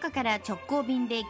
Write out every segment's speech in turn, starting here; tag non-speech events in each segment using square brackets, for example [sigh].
福岡から直行便で90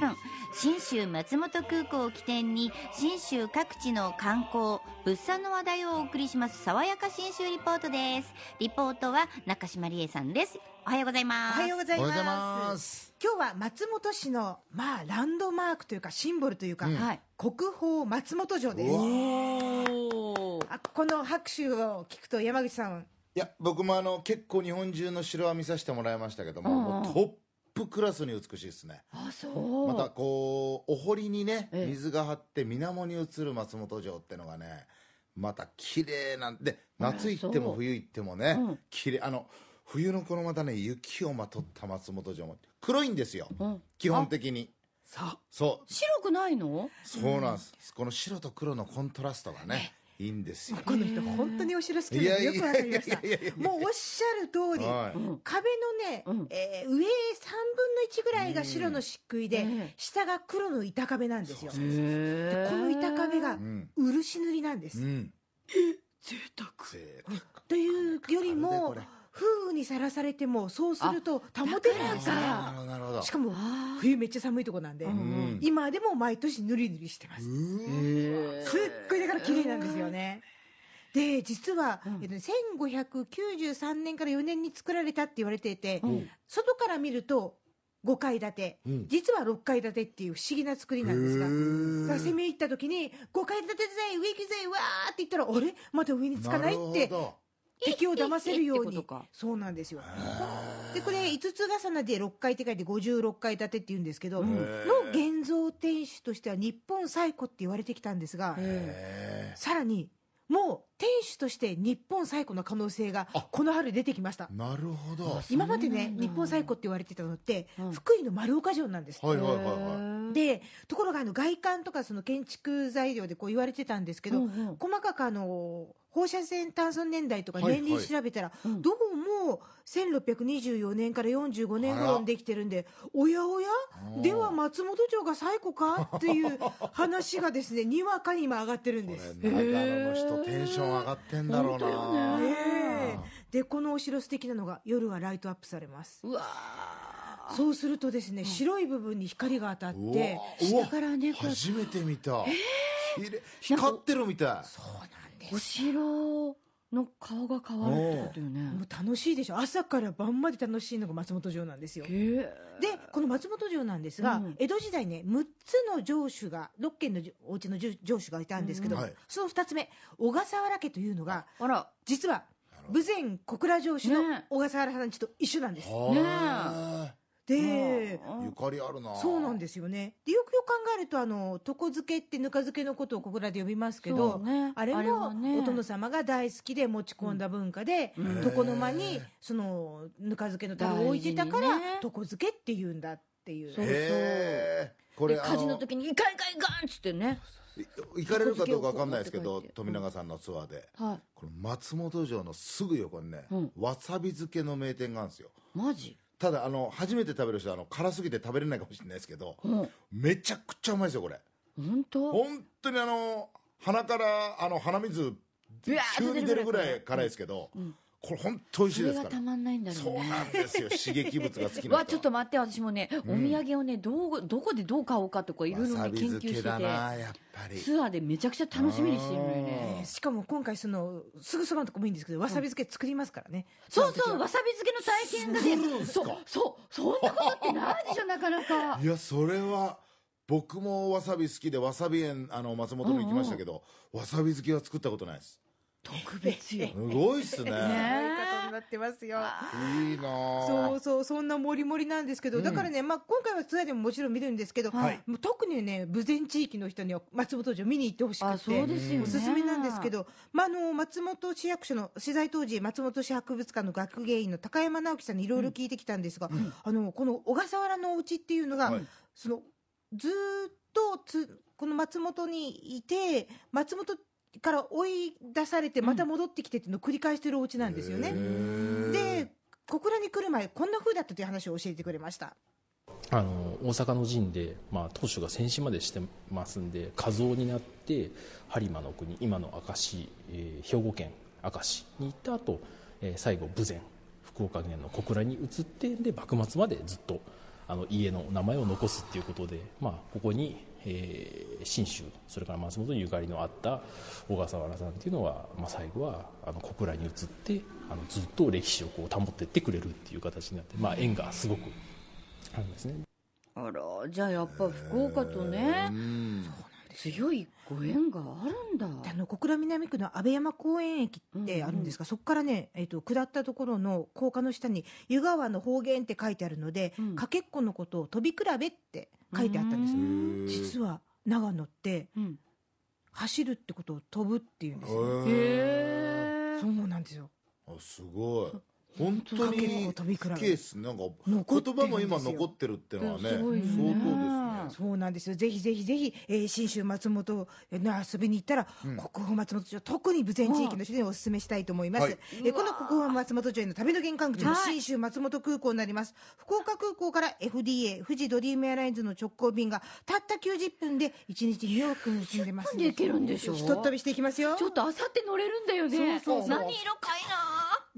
分。信州松本空港を起点に信州各地の観光物産の話題をお送りします。爽やか信州リポートです。リポートは中島理恵さんです。おはようございます。おはようございまます。す今日は松本市のまあランドマークというかシンボルというか、はい。国宝松本城です。おあこの拍手を聞くと山口さんいや僕もあの結構日本中の城は見させてもらいましたけども,、うんうん。もうトップクラスに美しいですね。あそう。またこうお堀にねええ。水が張って水面に映る松本城ってのがねまた綺麗なんで夏行っても冬行ってもね、うん。綺麗あの冬のこのまたね雪をまとった松本城も黒いんですよ、うん。基本的に。そうそう。白くないの？そうなんです、この白と黒のコントラストがねいいんですよ。この人本当にお城好きなのよ。くわかりましたもうおっしゃる通り、壁のね、うん。えー上3分の1ぐらいが白の漆喰で、うん。下が黒の板壁なんですよ。この板壁がうん。漆塗りなんです、うん。贅沢。贅というよりもにさらされてもそうすると保てないかだらしかも冬めっちゃ寒いとこなんで、ん今でも毎年塗り塗りしてます、へすっごいだから綺麗なんですよね。で実は、うん。えっとね1593年から4年に作られたって言われていて、うん。外から見ると5階建て、うん。実は6階建てっていう不思議な作りなんですが。だから攻め入った時に5階建てぜ上行きぜわーって言ったらあれ？まだ上につかないって敵を騙せるように。そうなんですよ。でこれ5つ重ねで6階って書いて56階建てって言うんですけど、の現像天守としては日本最古って言われてきたんですが、へさらにもう天守として日本最古の可能性がこの春出てきました。ーなるほど。今までね日本最古って言われてたのって、うん。福井の丸岡城なんですはいはいはいはい。でろがあの外観とかその建築材料でこう言われてたんですけど、うんうん。細かくあの放射線炭素年代とかはい年輪調べたら、うん。どうも1624年から45年頃にできてるんでおやおや？うんでは松本城が最古かっていう話がですね [laughs] にわかに今上がってるんこです。れ長野の人テンション上がってんだろうな。でこのお城素敵なのが夜はライトアップされます。うわそうするとですね、白い部分に光が当たって下からねこう初めて見た。きれい光ってるみたい。そうなんですお城の顔が変わるってことよね。もう楽しいでしょ。朝から晩まで楽しいのが松本城なんですよ。へえでこの松本城なんですが、うん。江戸時代ね6つの城主が6軒のお家の城城主がいたんですけど、うん。はい。その2つ目小笠原家というのがあら。実は豊前小倉城主のね小笠原さんちと一緒なんです、はで、いゆかりあるな。そうなんですよね。でよくよく考えるとあの床漬けってぬか漬けのことを小倉で呼びますけど、ね。あれあれはもね。お殿様が大好きで持ち込んだ文化で、うん。床の間にそのぬか漬けの樽を置いてたから、大事にね。床漬けって言うんだっていう。そうへえこれで火事の時に「イカイカイカン!」っつってね。あの行かれるかどうかわかんないですけど富永さんのツアーで。はこの松本城のすぐ横にねうん。わさび漬けの名店があるんですよ。いマジ？ただあの初めて食べる人はあの辛すぎて食べれないかもしれないですけどうん。めちゃくちゃうまいですよこれ。本当？本当にあの鼻からあの鼻水急に出るぐらい辛いですけど、これ本当美味しいですから。たまんないんだろそううねなんですよ。刺激物が好きなわちょっと待って私もね、お土産をねどうどこでどう買おうかとかいろいろね研究して漬けだなてやっぱり。ツアーでめちゃくちゃ楽しみにしてるのよね。えーしかも今回そのすぐそばのとこもいいんですけどわさび漬け作りますからね、そうそうわさび漬けの体験がねそうそうそんなことってないでしょなかなか。[laughs] いやそれは僕もわさび好きでわさび園あの松本に行きましたけど、わさび漬けは作ったことないです特別よ。すごいっすね。すごいことになってますよ。いいなあそうそうそんなもりもりなんですけど、だからね、まあ、今回はツアーでももちろん見るんですけど、はい。もう特にね豊前地域の人には松本城見に行ってほしくあてそうですよね。おすすめなんですけど、まあ、あの松本市役所の取材当時松本市博物館の学芸員の高山直樹さんにいろいろ聞いてきたんですが、あのこの小笠原のお家っていうのが、はい。そのずーっとつこの松本にいて松本から追い出されてまた戻ってきてっていうのを繰り返してるお家なんですよね。で小倉に来る前こんな風だったという話を教えてくれました。あの大阪の陣で、まあ、当主が戦死までしてますんで加増になって播磨の国今の明石、えー兵庫県明石に行った後、えー最後豊前福岡県の小倉に移ってで幕末までずっとあの家の名前を残すっていうことで、まあ、ここに、えー信州それから松本にゆかりのあった小笠原さんっていうのは、まあ、最後はあの小倉に移ってあのずっと歴史をこう保っていってくれるっていう形になって、まあ、縁がすごくあるんですね。あらじゃあやっぱ福岡とねうん強いご縁があるんだ。であの小倉南区の安倍山公園駅ってあるんですが、そこからね、えっと下ったところの高架の下に湯川の方言って書いてあるので、うん。かけっこのことを飛び比べって書いてあったんです。よ、実は長野ってうん。走るってことを飛ぶっていうんですよ、そうなんですよ。あすごい。本当かけっにこ飛び比べケースなんか言葉も今残ってるっていうのはね相当ですねそうなんですよ。ぜひぜひぜひ、えー信州松本の遊びに行ったら、国宝松本城特に豊前地域の人にお勧めしたいと思います、はい。えーこの国宝松本城への旅の玄関口の信州松本空港になります、福岡空港から FDA 富士ドリームエアラインズの直行便がたった90分で1日2往復結んでますで。行けるんでしょひとっ飛びしていきますよ。ちょっとあさって乗れるんだよね。そうそうそう。何色か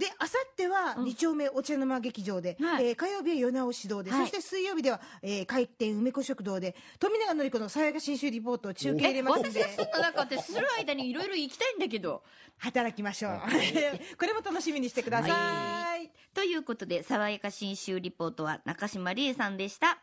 であさっては2丁目お茶の間劇場で、はい。えー火曜日は夜直し堂で、はい。そして水曜日では、えー、開店梅子食堂で富永典子のさやか新州リポートを中継入れますんで私はそんな中ってする間にいろいろ行きたいんだけど。働きましょう。[laughs] これも楽しみにしてください、ということで爽やか新州リポートは中島理恵さんでした